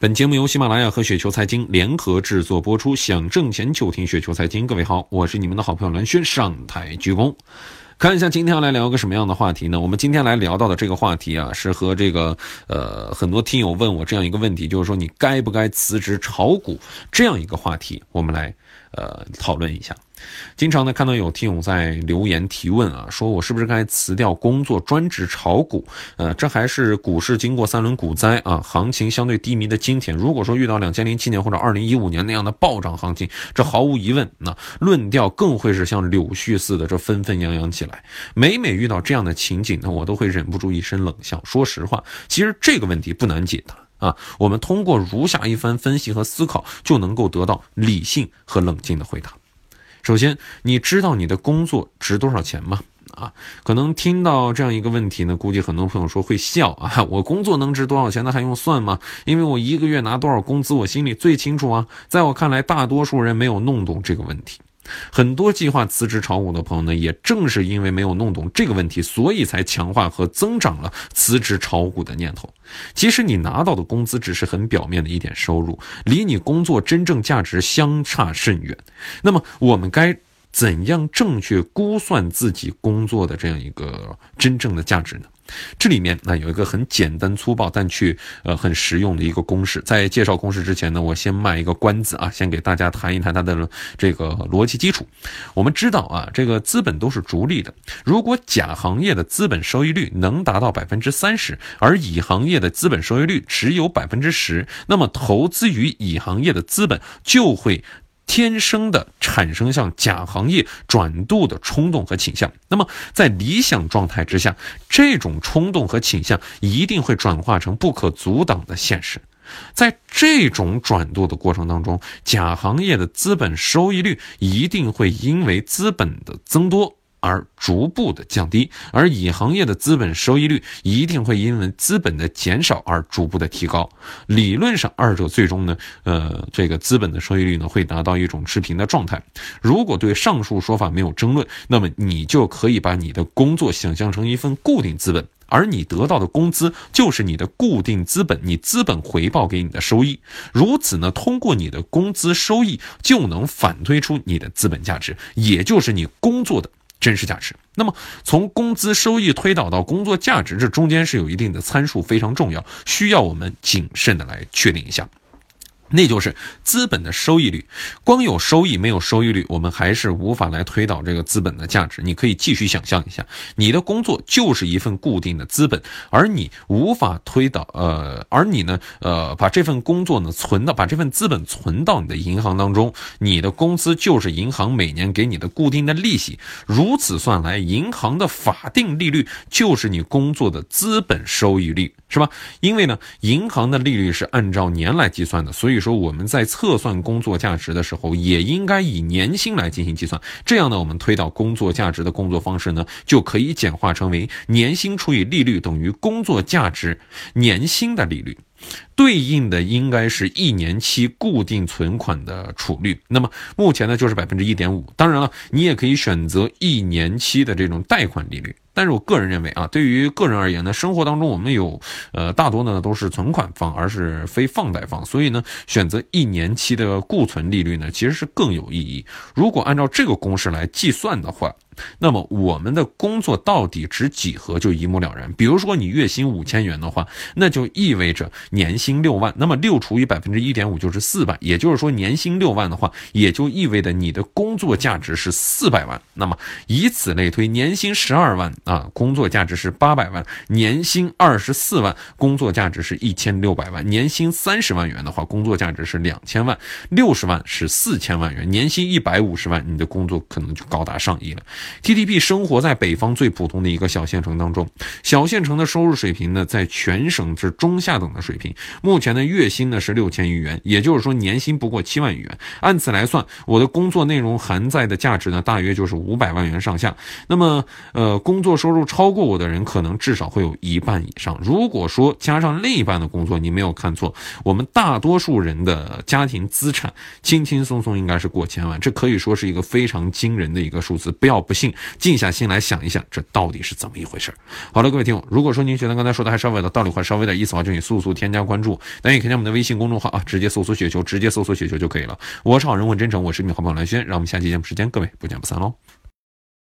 本节目由喜马拉雅和雪球财经联合制作播出。想挣钱就听雪球财经。各位好，我是你们的好朋友蓝轩，上台鞠躬。看一下今天要来聊个什么样的话题呢？我们今天来聊到的这个话题啊，是和这个呃很多听友问我这样一个问题，就是说你该不该辞职炒股这样一个话题，我们来呃讨论一下。经常呢看到有听友在留言提问啊，说我是不是该辞掉工作专职炒股？呃，这还是股市经过三轮股灾啊，行情相对低迷的今天，如果说遇到两千零七年或者二零一五年那样的暴涨行情，这毫无疑问，那论调更会是像柳絮似的这纷纷扬扬起来。每每遇到这样的情景呢，我都会忍不住一声冷笑。说实话，其实这个问题不难解答啊，我们通过如下一番分析和思考，就能够得到理性和冷静的回答。首先，你知道你的工作值多少钱吗？啊，可能听到这样一个问题呢，估计很多朋友说会笑啊。我工作能值多少钱，那还用算吗？因为我一个月拿多少工资，我心里最清楚啊。在我看来，大多数人没有弄懂这个问题。很多计划辞职炒股的朋友呢，也正是因为没有弄懂这个问题，所以才强化和增长了辞职炒股的念头。其实你拿到的工资只是很表面的一点收入，离你工作真正价值相差甚远。那么我们该怎样正确估算自己工作的这样一个真正的价值呢？这里面呢有一个很简单粗暴，但却呃很实用的一个公式。在介绍公式之前呢，我先卖一个关子啊，先给大家谈一谈它的这个逻辑基础。我们知道啊，这个资本都是逐利的。如果甲行业的资本收益率能达到百分之三十，而乙行业的资本收益率只有百分之十，那么投资于乙行业的资本就会。天生的产生向假行业转度的冲动和倾向，那么在理想状态之下，这种冲动和倾向一定会转化成不可阻挡的现实。在这种转度的过程当中，假行业的资本收益率一定会因为资本的增多。而逐步的降低，而乙行业的资本收益率一定会因为资本的减少而逐步的提高。理论上，二者最终呢，呃，这个资本的收益率呢会达到一种持平的状态。如果对上述说法没有争论，那么你就可以把你的工作想象成一份固定资本。而你得到的工资就是你的固定资本，你资本回报给你的收益。如此呢，通过你的工资收益就能反推出你的资本价值，也就是你工作的。真实价值。那么，从工资收益推导到工作价值，这中间是有一定的参数，非常重要，需要我们谨慎的来确定一下。那就是资本的收益率，光有收益没有收益率，我们还是无法来推导这个资本的价值。你可以继续想象一下，你的工作就是一份固定的资本，而你无法推导，呃，而你呢，呃，把这份工作呢存到，把这份资本存到你的银行当中，你的工资就是银行每年给你的固定的利息。如此算来，银行的法定利率就是你工作的资本收益率，是吧？因为呢，银行的利率是按照年来计算的，所以。说我们在测算工作价值的时候，也应该以年薪来进行计算。这样呢，我们推导工作价值的工作方式呢，就可以简化成为年薪除以利率等于工作价值年薪的利率。对应的应该是一年期固定存款的储率，那么目前呢就是百分之一点五。当然了，你也可以选择一年期的这种贷款利率。但是我个人认为啊，对于个人而言呢，生活当中我们有呃大多呢都是存款方，而是非放贷方，所以呢选择一年期的固存利率呢其实是更有意义。如果按照这个公式来计算的话。那么我们的工作到底值几何就一目了然。比如说你月薪五千元的话，那就意味着年薪六万。那么六除以百分之一点五就是四百，也就是说年薪六万的话，也就意味着你的工作价值是四百万。那么以此类推，年薪十二万啊，工作价值是八百万；年薪二十四万，工作价值是一千六百万；年薪三十万元的话，工作价值是两千万；六十万是四千万元；年薪一百五十万，你的工作可能就高达上亿了。TTP 生活在北方最普通的一个小县城当中，小县城的收入水平呢，在全省是中下等的水平。目前的月薪呢是六千余元，也就是说年薪不过七万余元。按此来算，我的工作内容含在的价值呢，大约就是五百万元上下。那么，呃，工作收入超过我的人，可能至少会有一半以上。如果说加上另一半的工作，你没有看错，我们大多数人的家庭资产轻轻松松应该是过千万，这可以说是一个非常惊人的一个数字。不要不信。静，静下心来想一想，这到底是怎么一回事好了，各位听友，如果说您觉得刚才说的还稍微的道理，或稍微的意思的话，就请速速添加关注。那也可以加我们的微信公众号啊，直接搜索雪球，直接搜索雪球就可以了。我是好人问真诚，我是你好朋友蓝轩，让我们下期节目时间，各位不见不散喽。